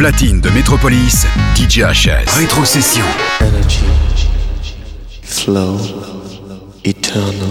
platine de Metropolis, DJ HS. Rétrocession. Energy. Flow. Eternal.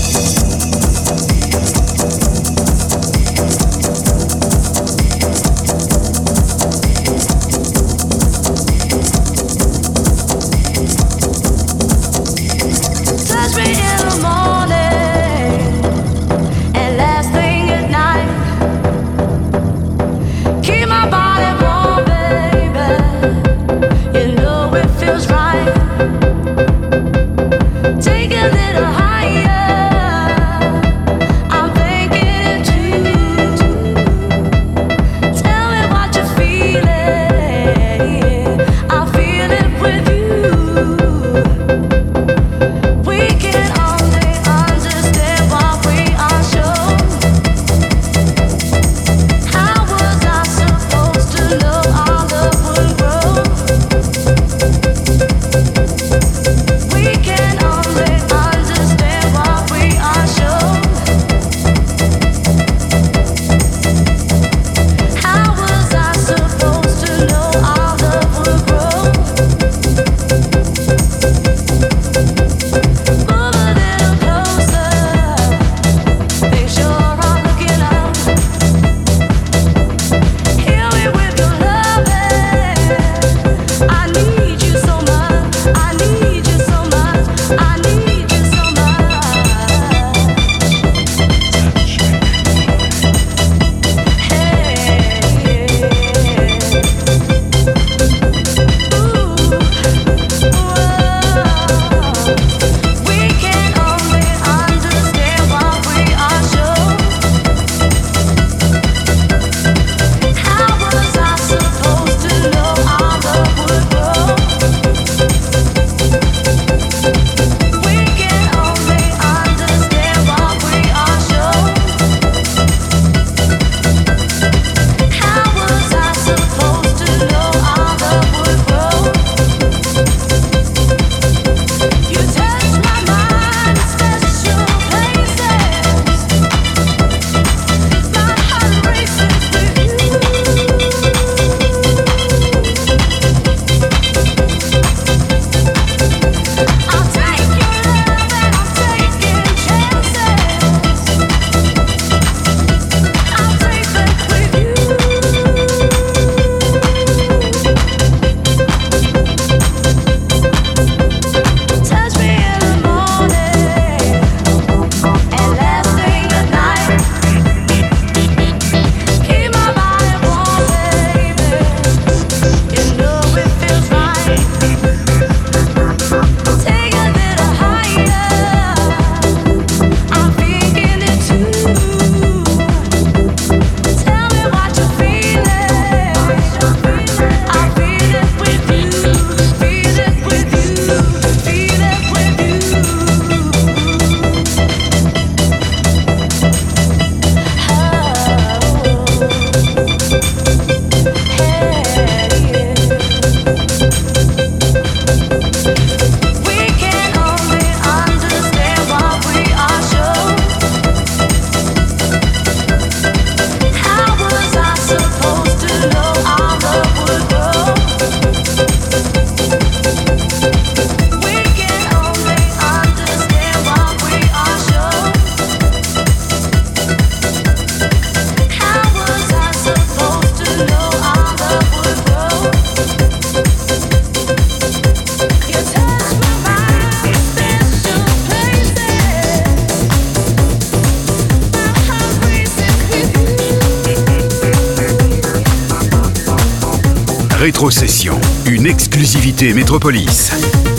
Une exclusivité Métropolis.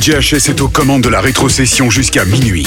DJHS est aux commandes de la rétrocession jusqu'à minuit.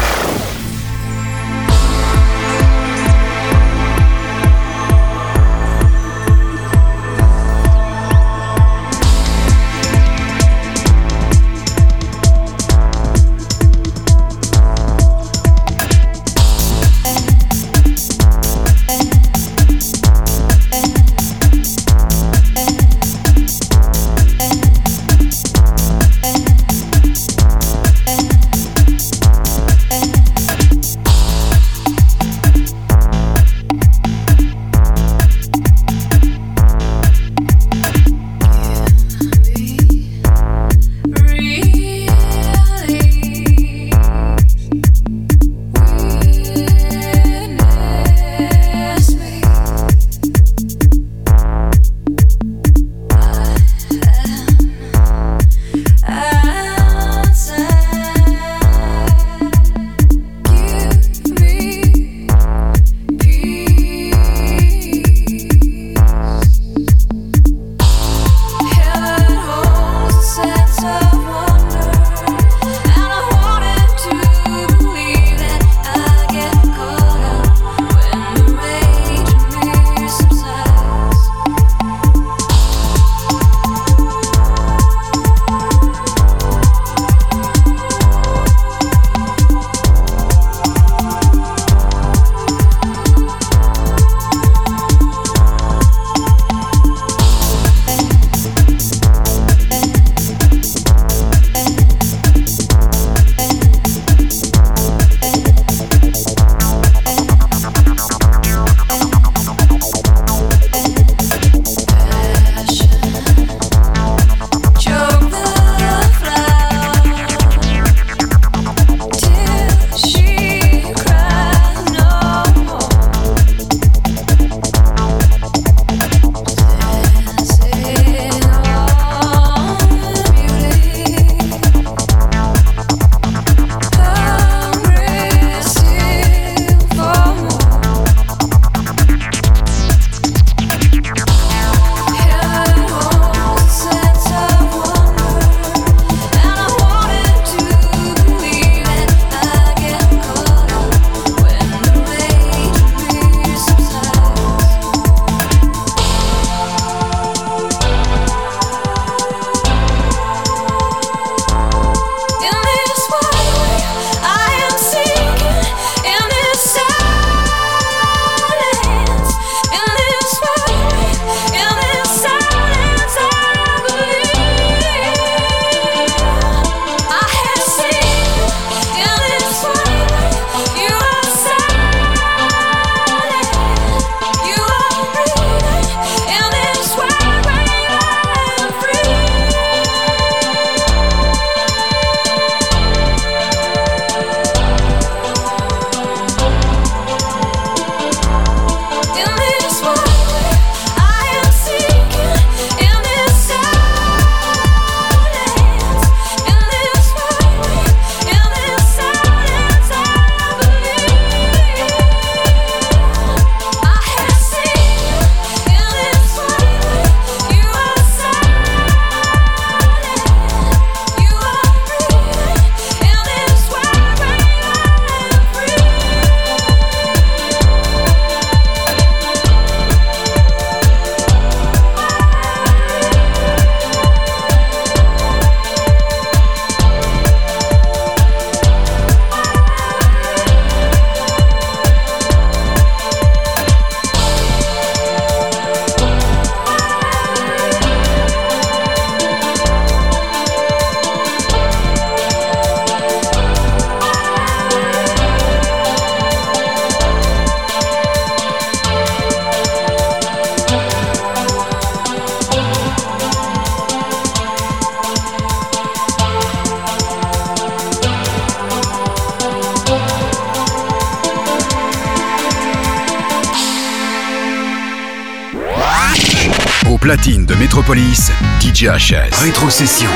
Metropolis, DJ HS. Rétrocession.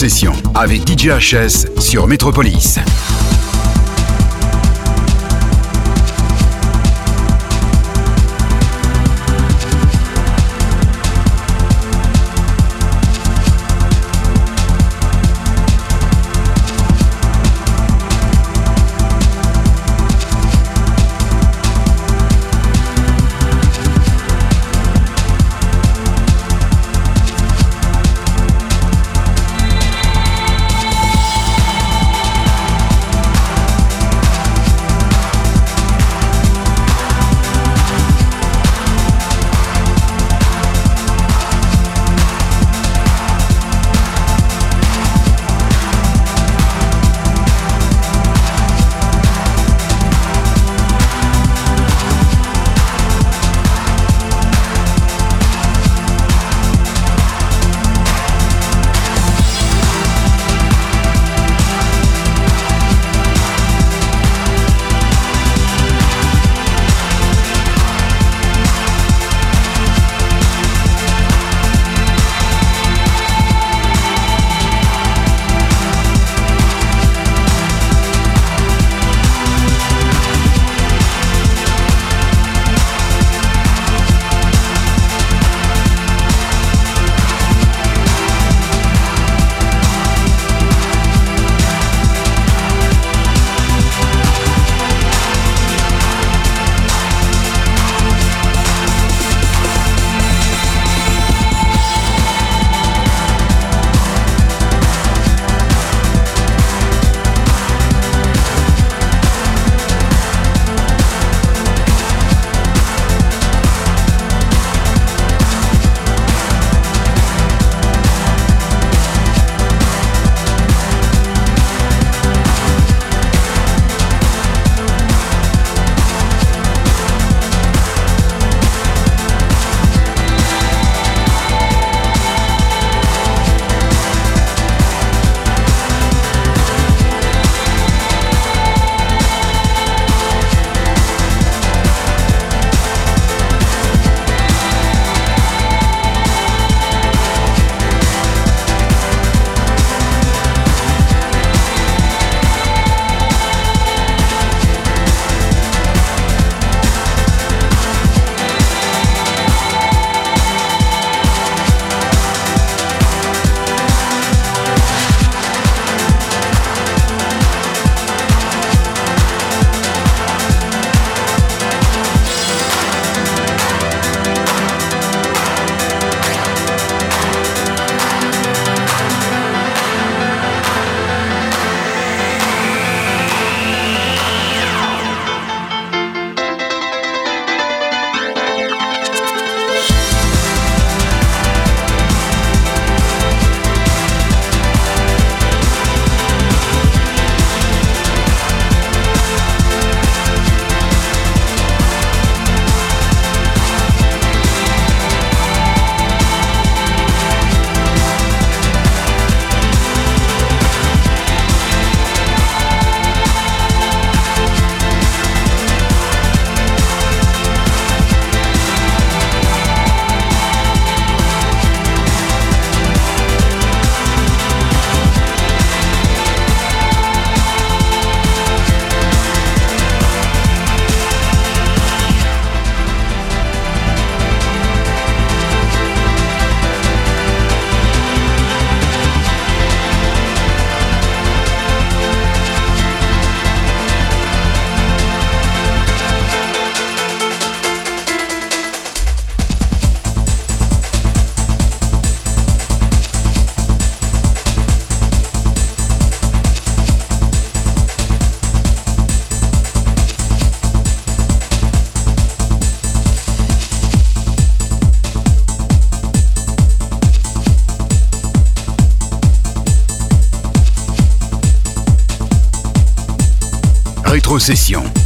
Rétrocession avec DJ HS sur Métropolis.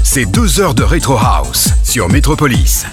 C'est deux heures de Retro House sur Métropolis.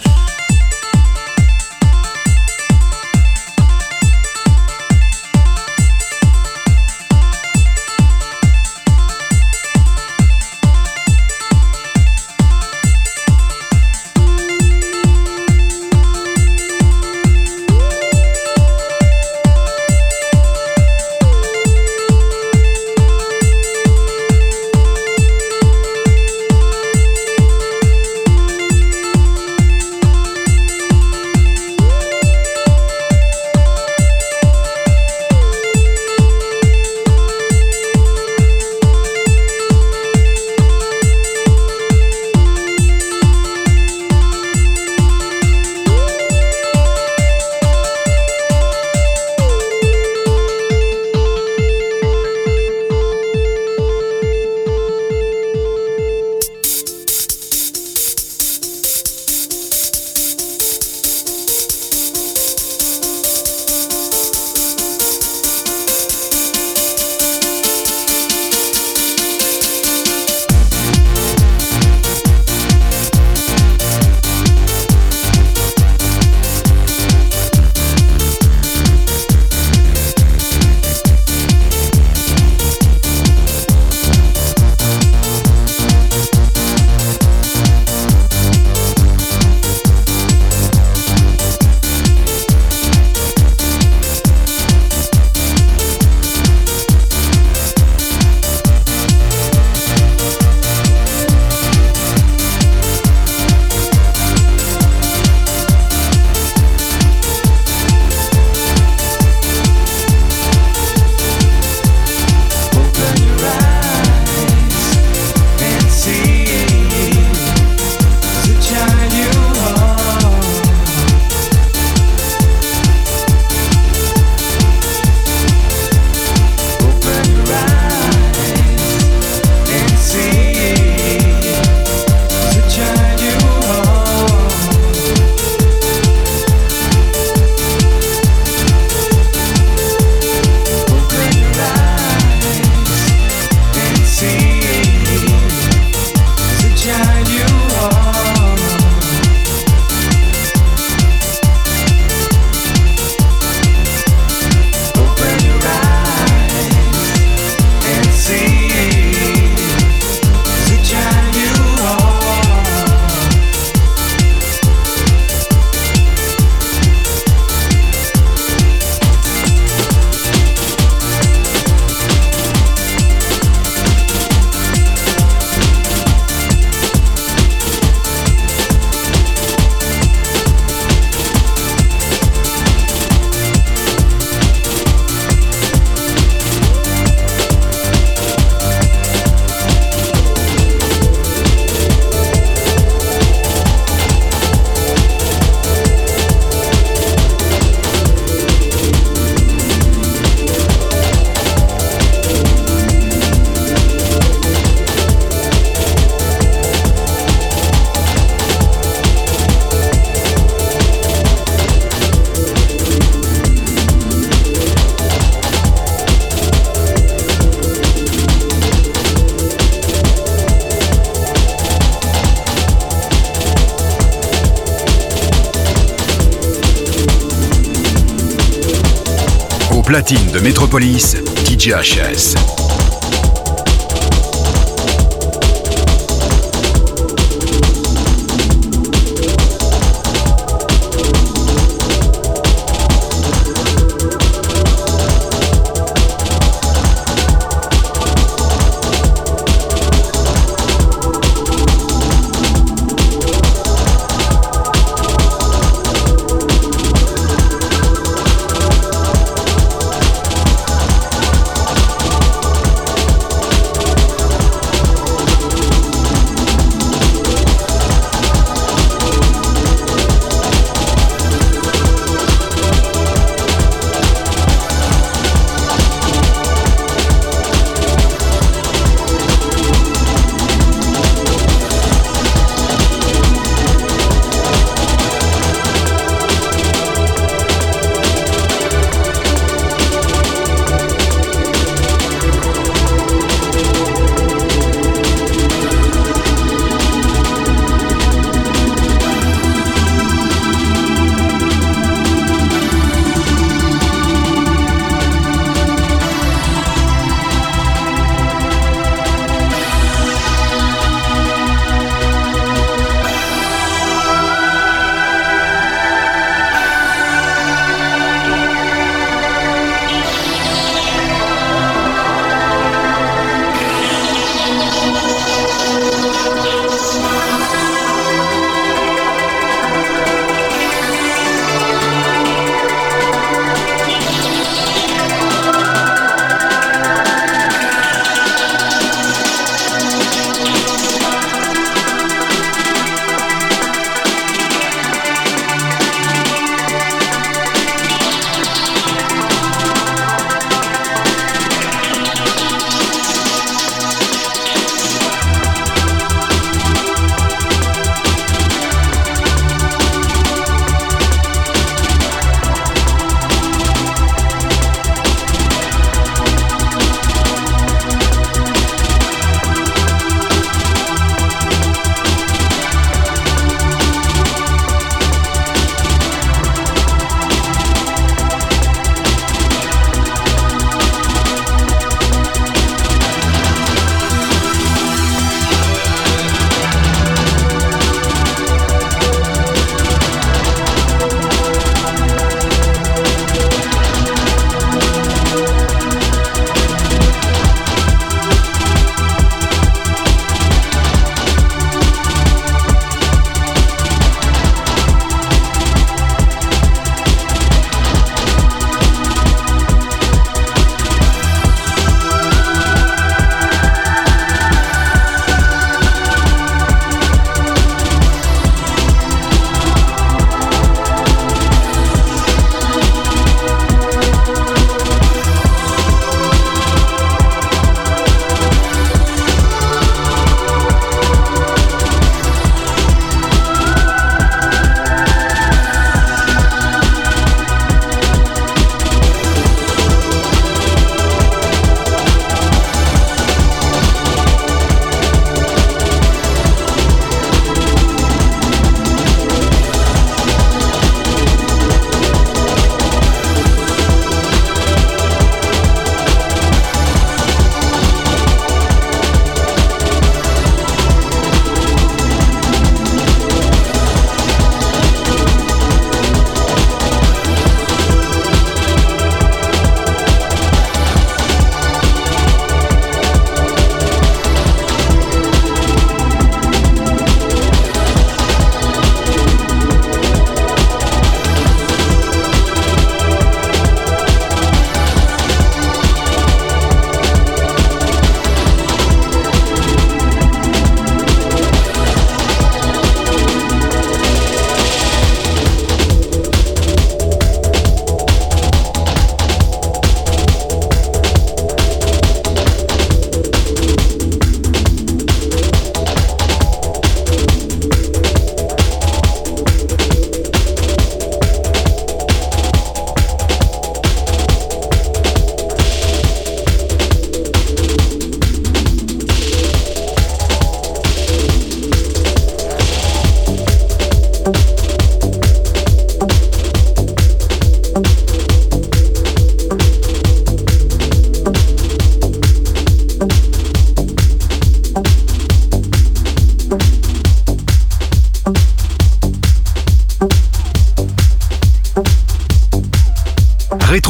Platine de Métropolis, DJHS.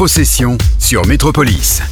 Rétrocession sur Métropolis.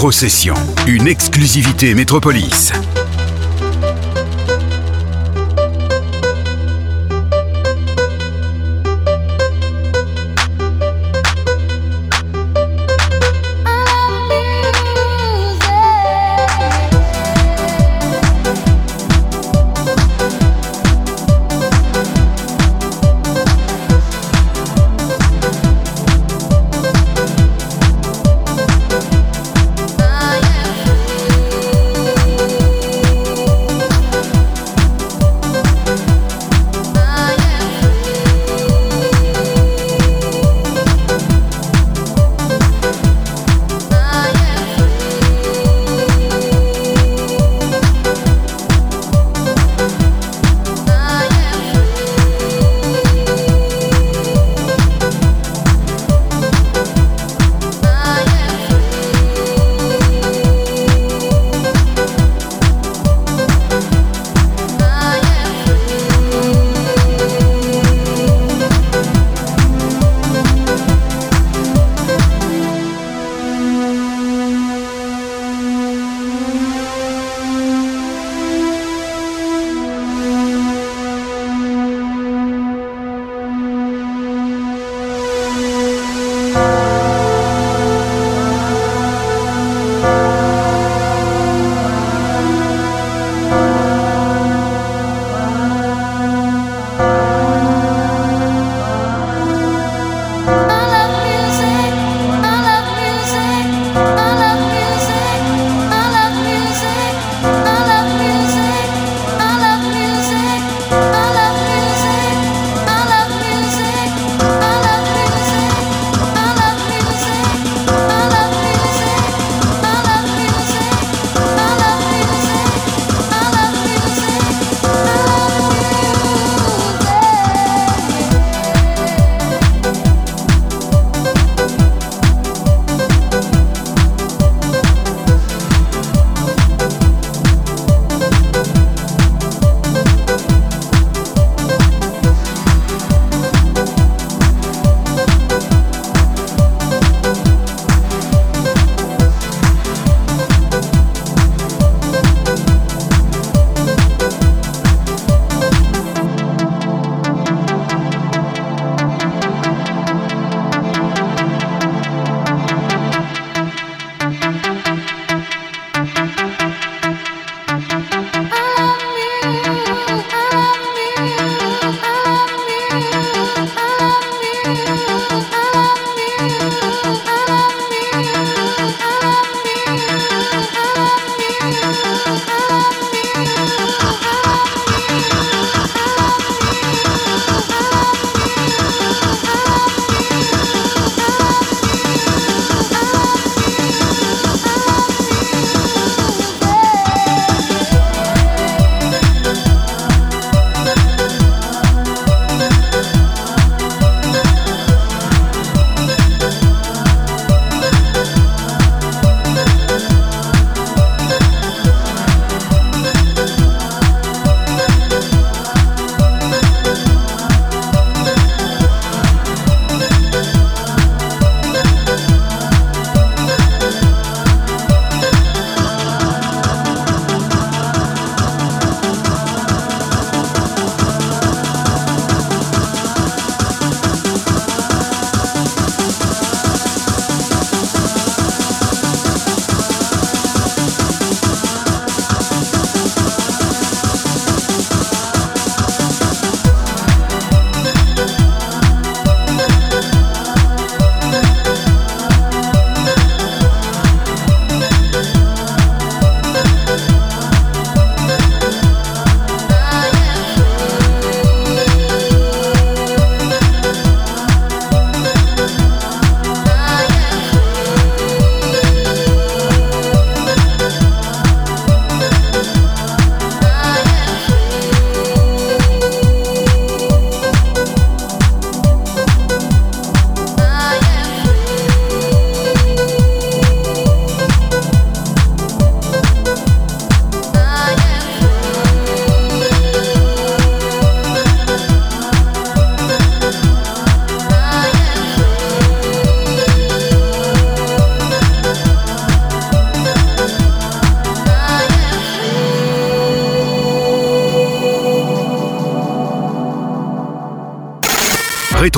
Rétrocession, une exclusivité Métropolis.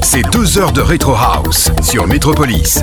C'est deux heures de Retro House sur Metropolis.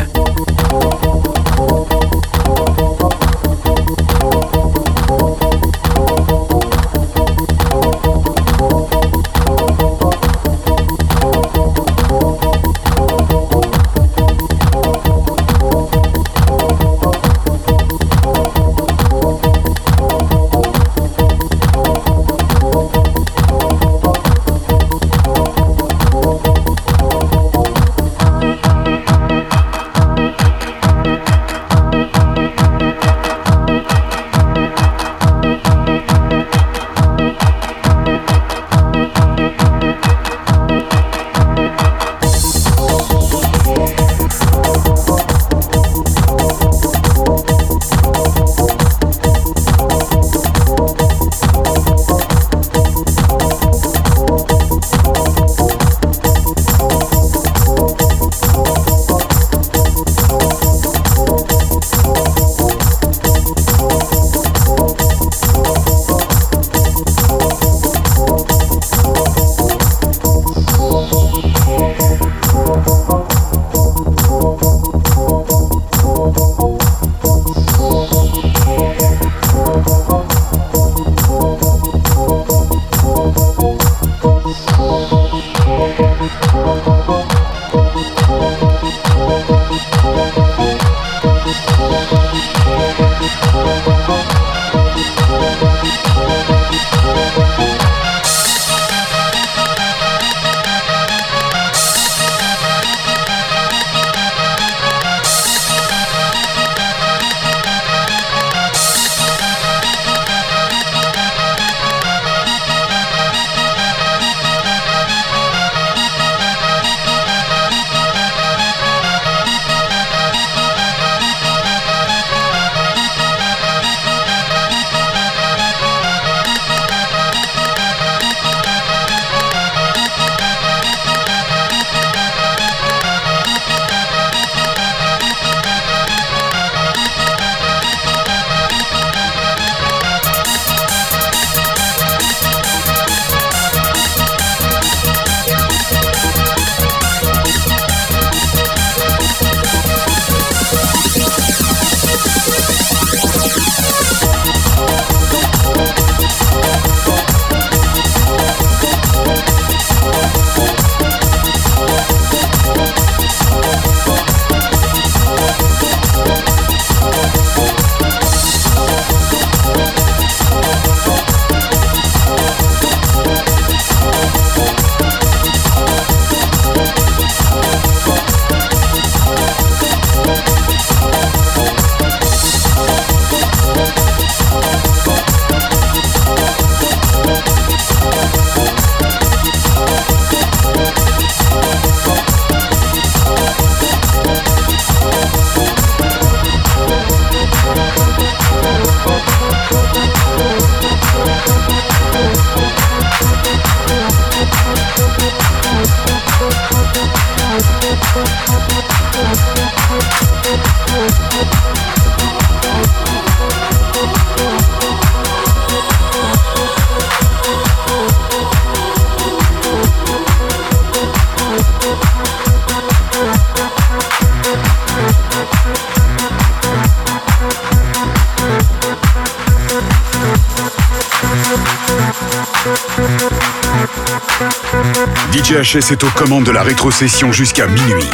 DJHS est aux commandes de la rétrocession jusqu'à minuit.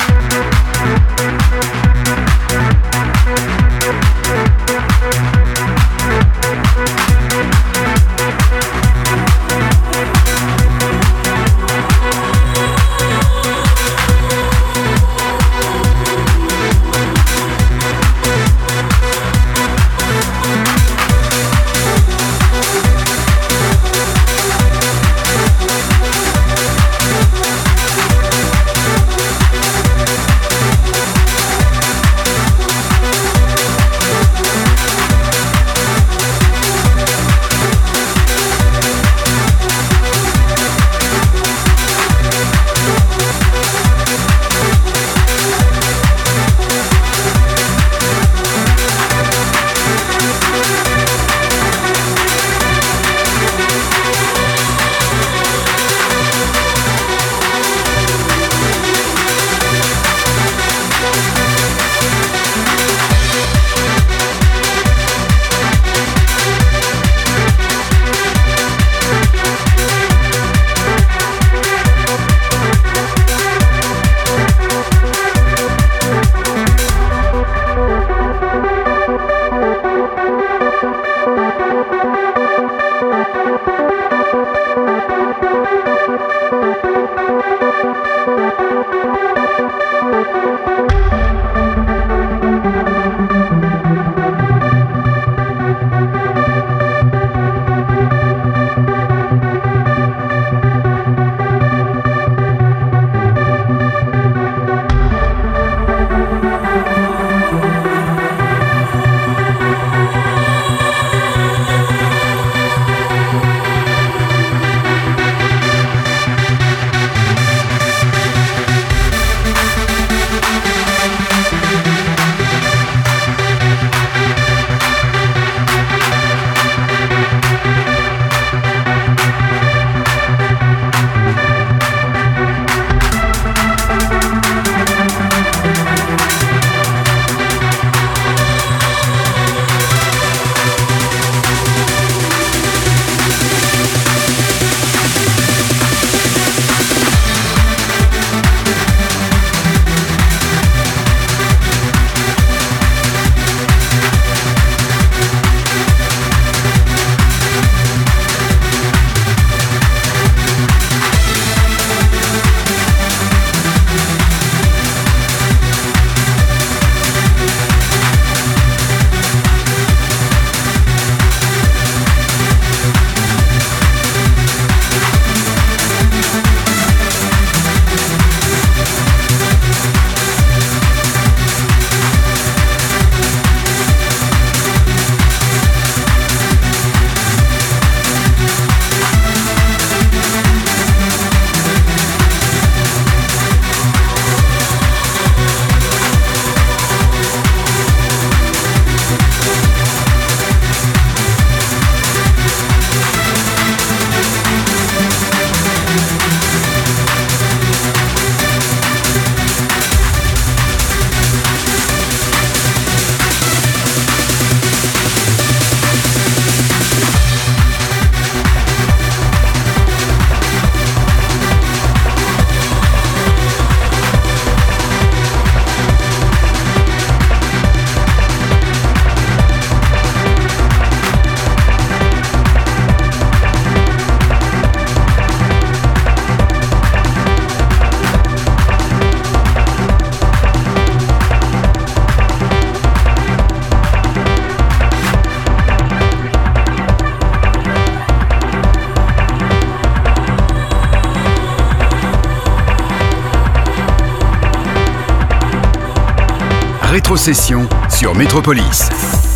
Rétrocession sur Métropolis.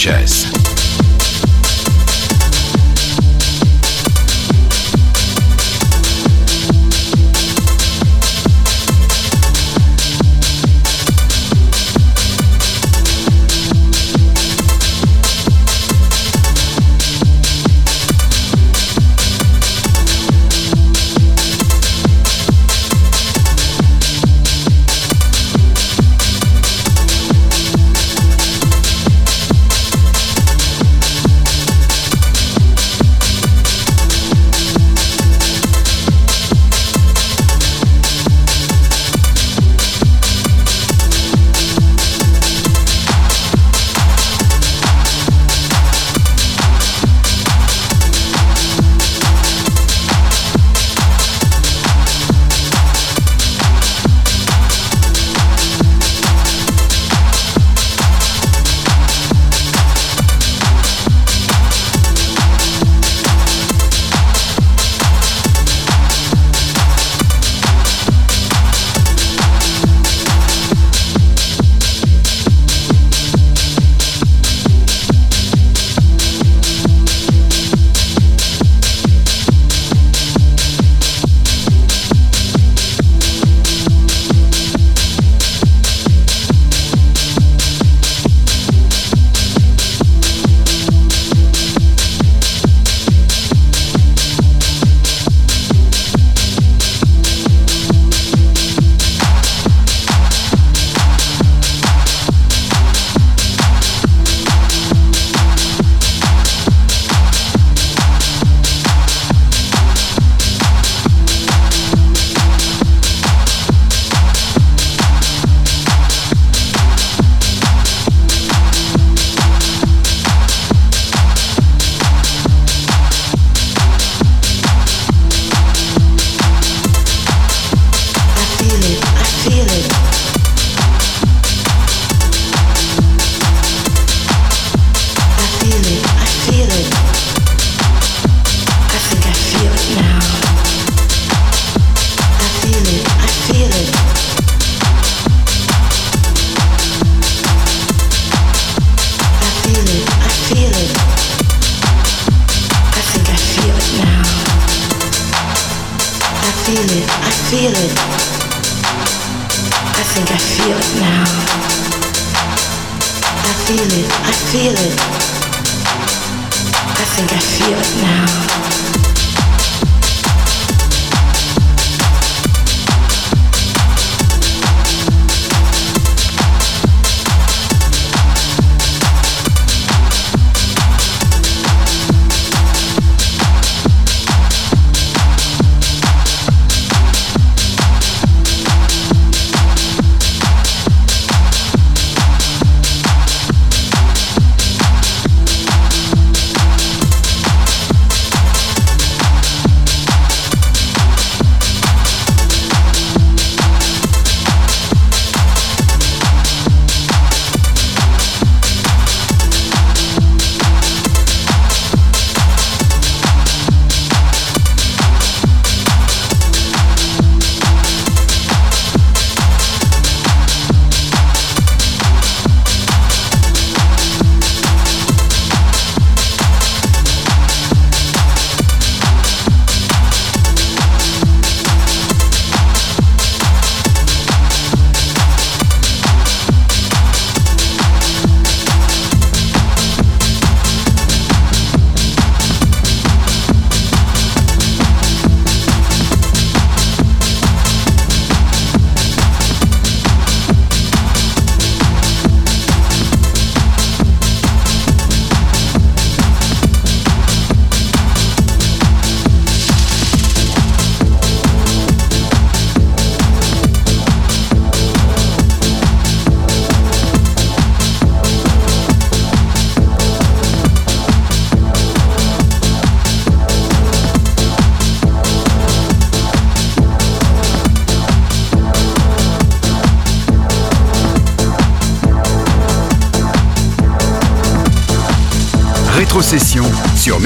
DJ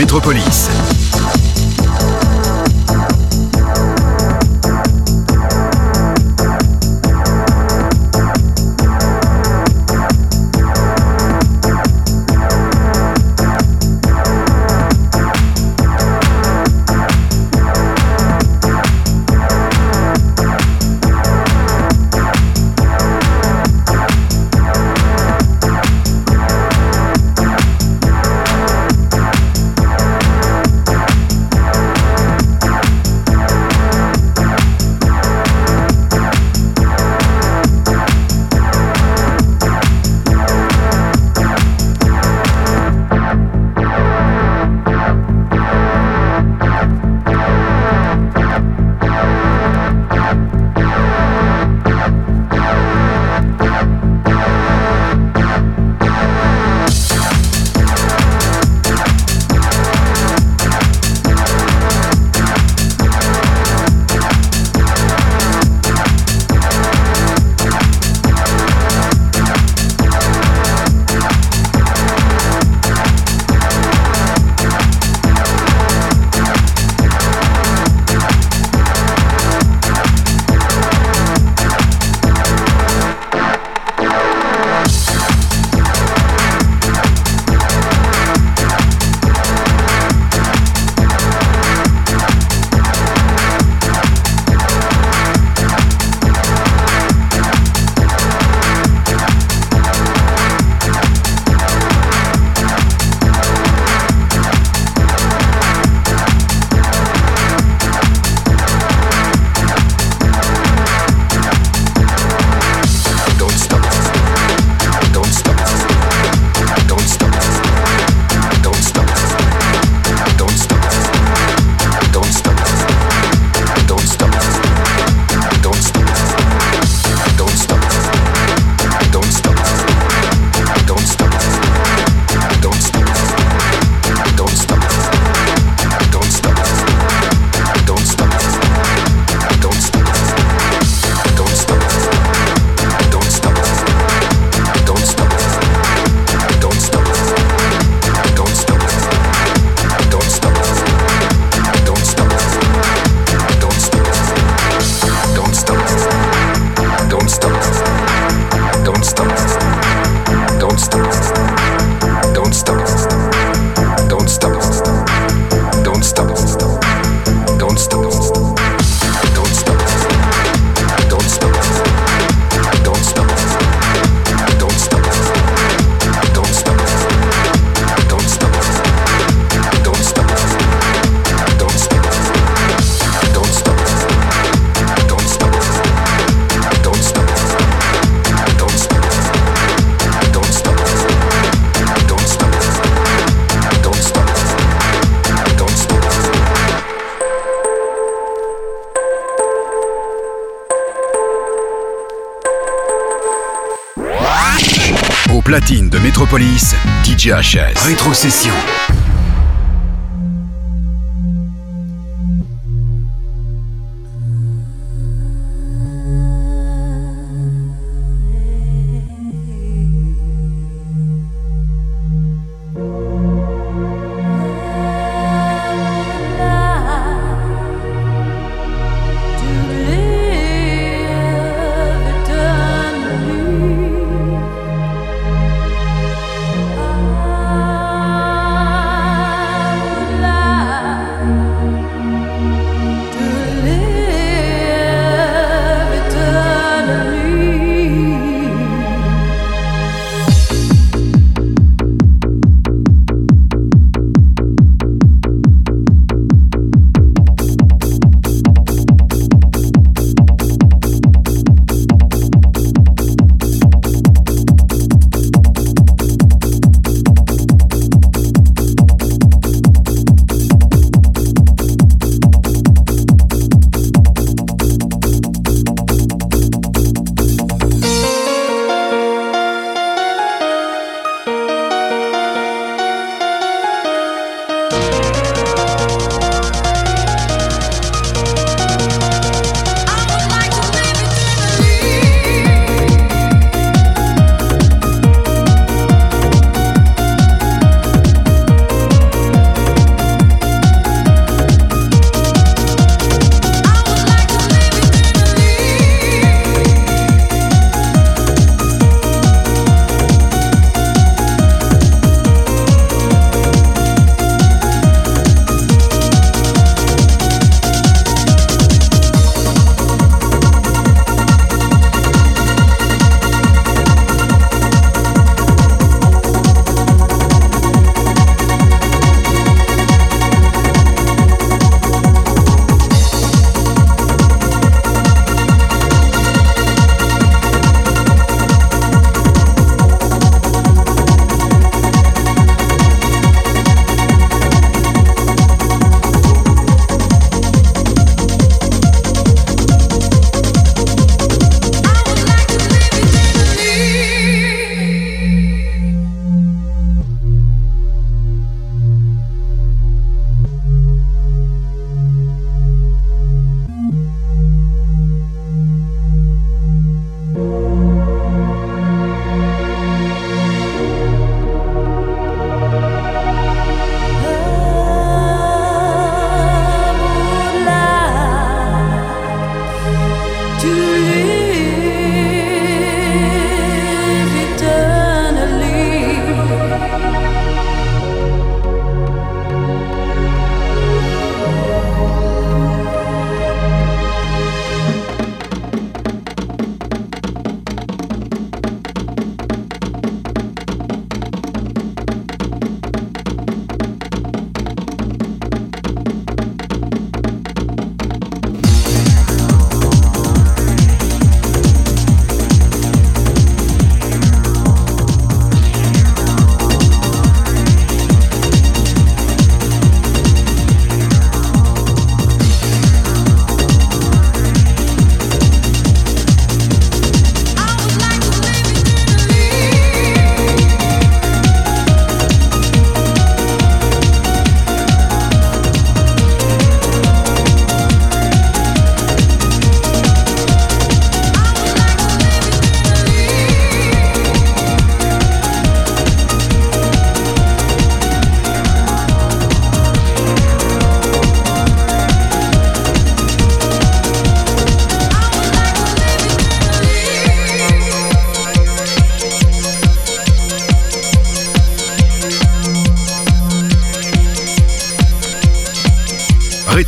Métropolis. Metropolis, DJ HS. Rétrocession. Música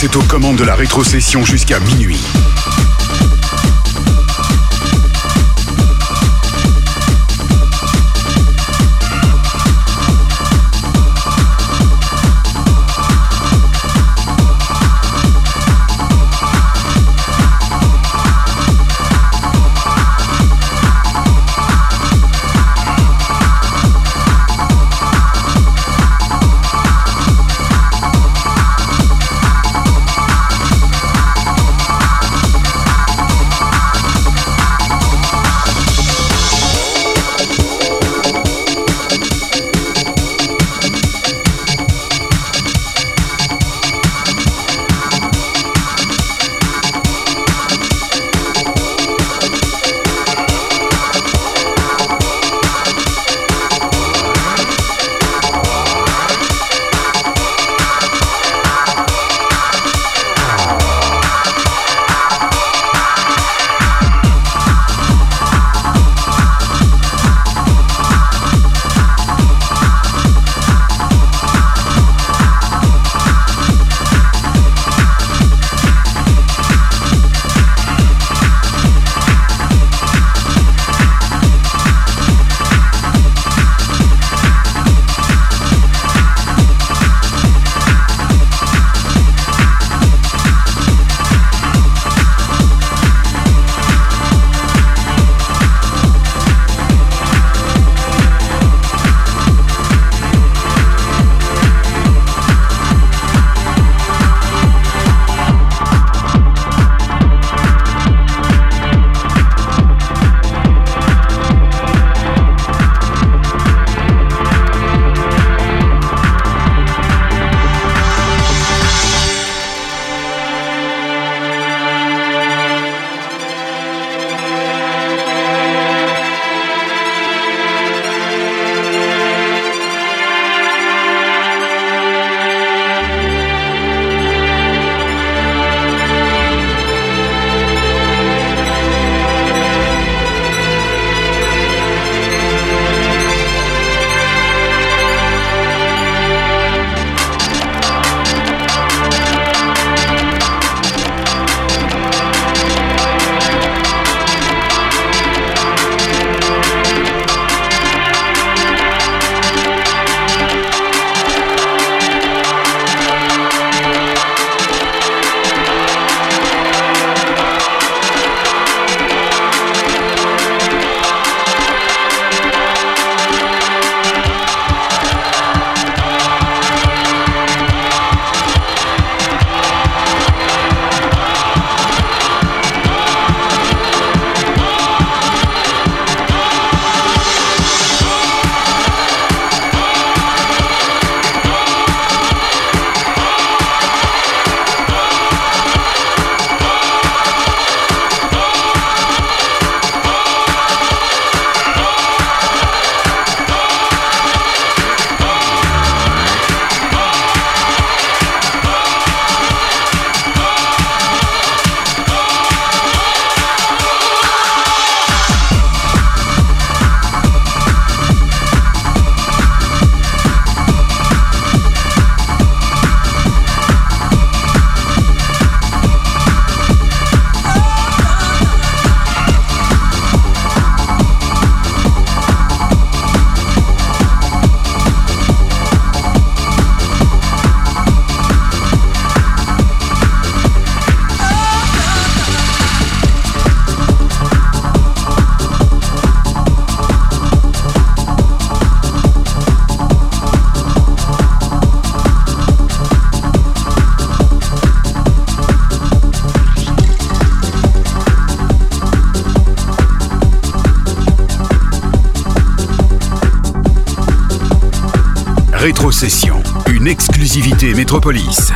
DJ HS est aux commandes de la rétrocession jusqu'à minuit. Une exclusivité Métropolis.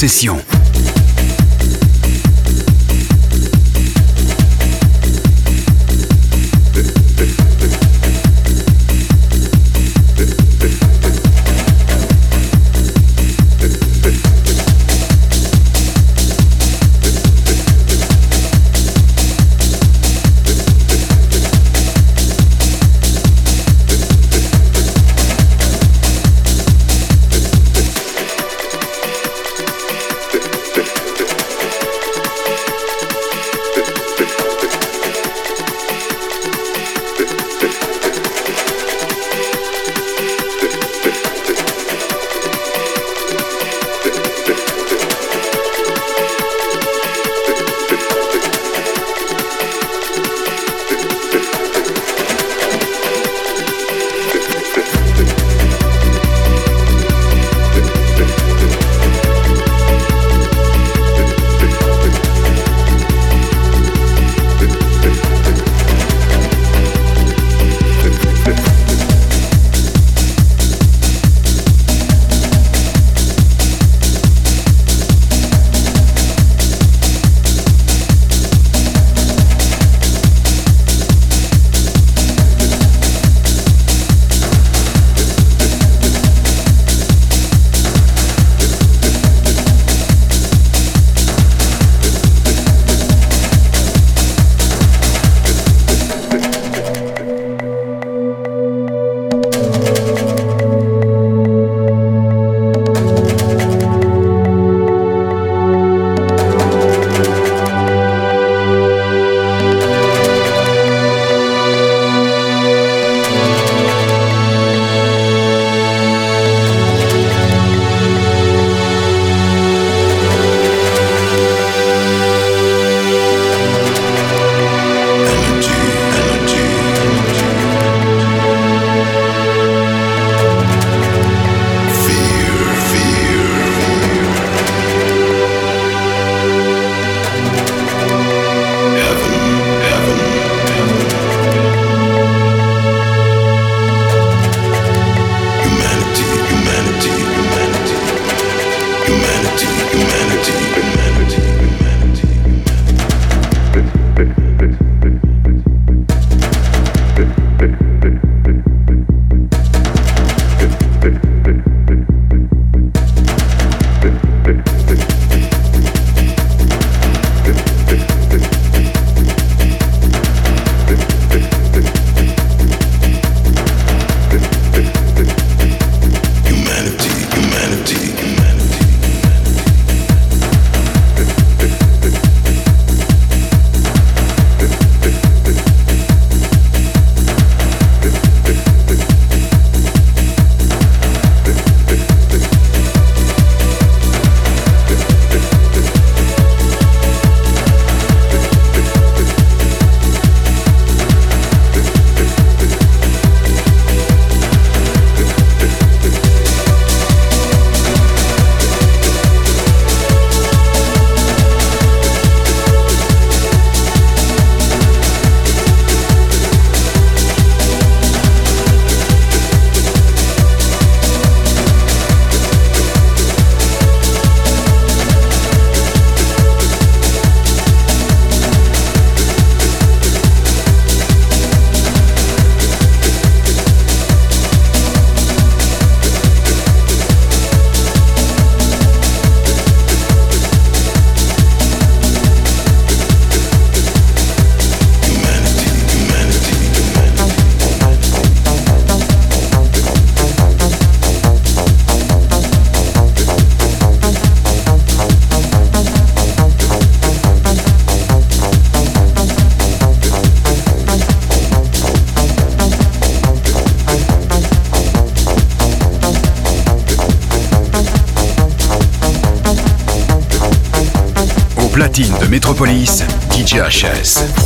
Rétrocession. Métropolis, DJ HS.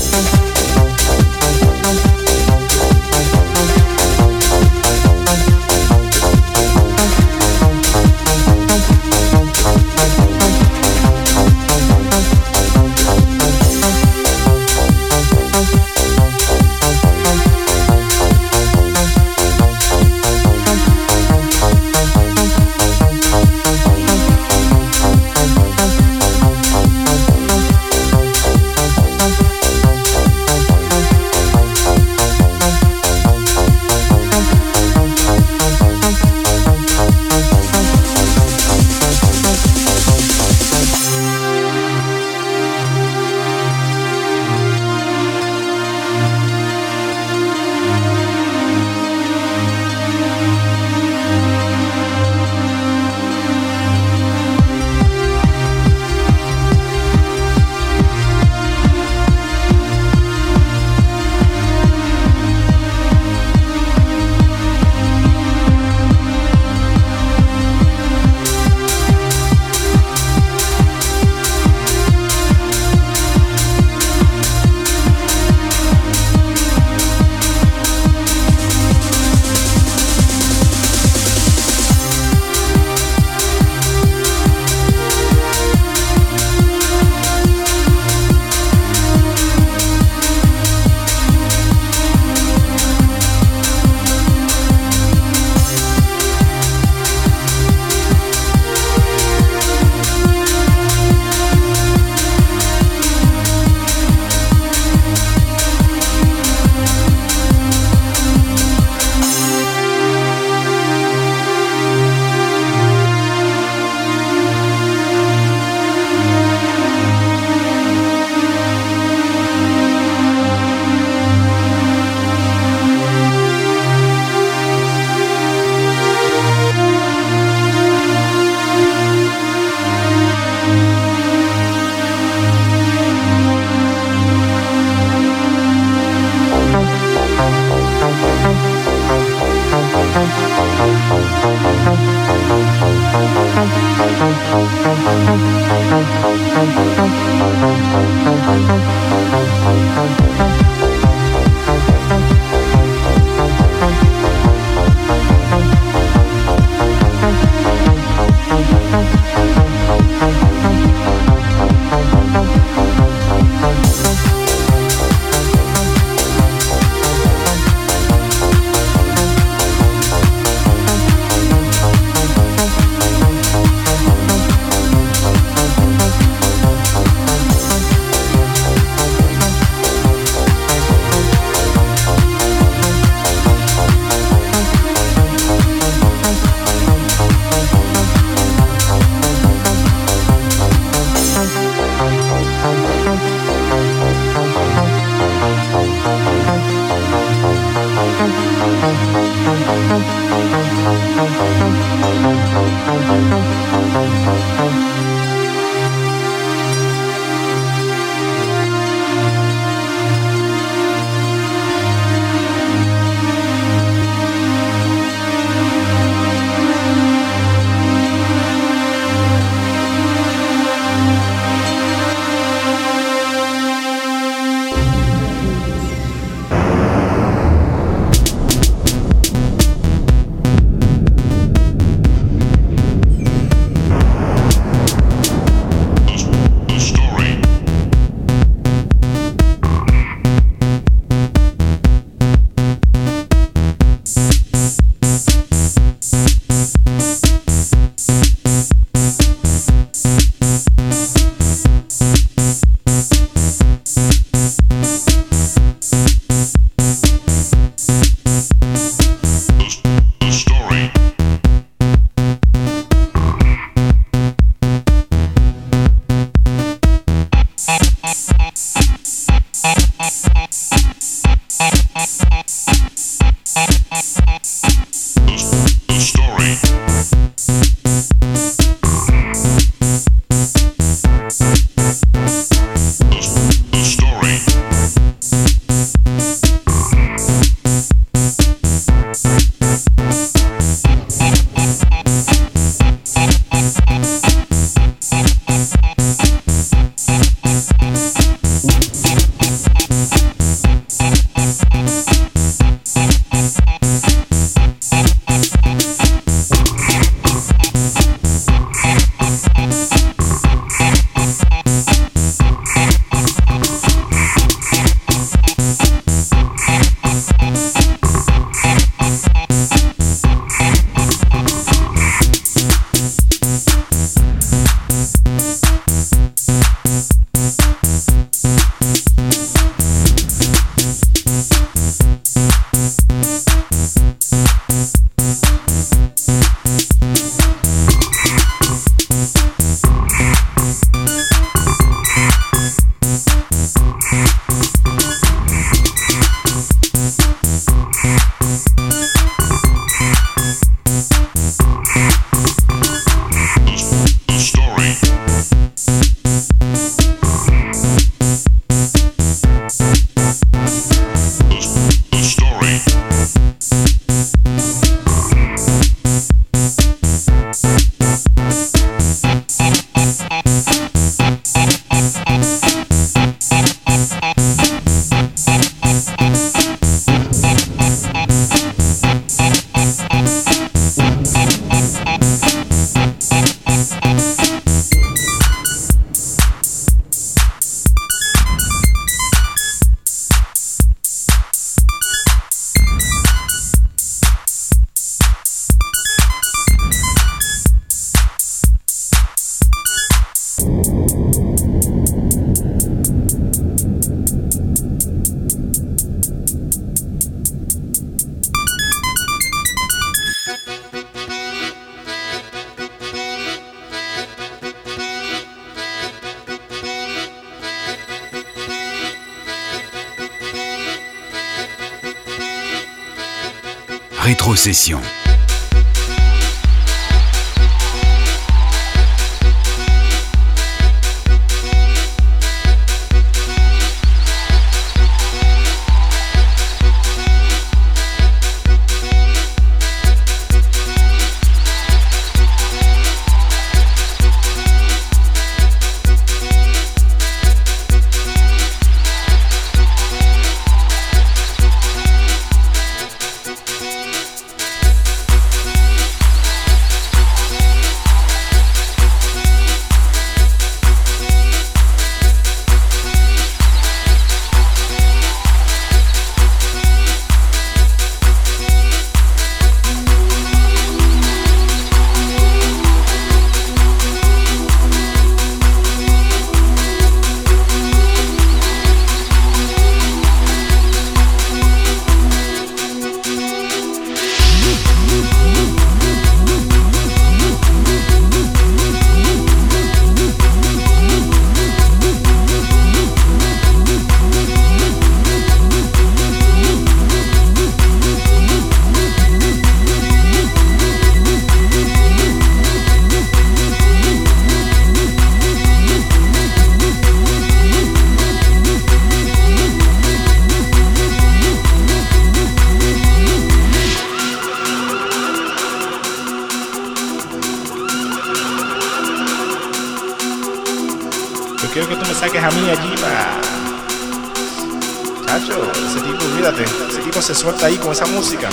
Ahí con esa música.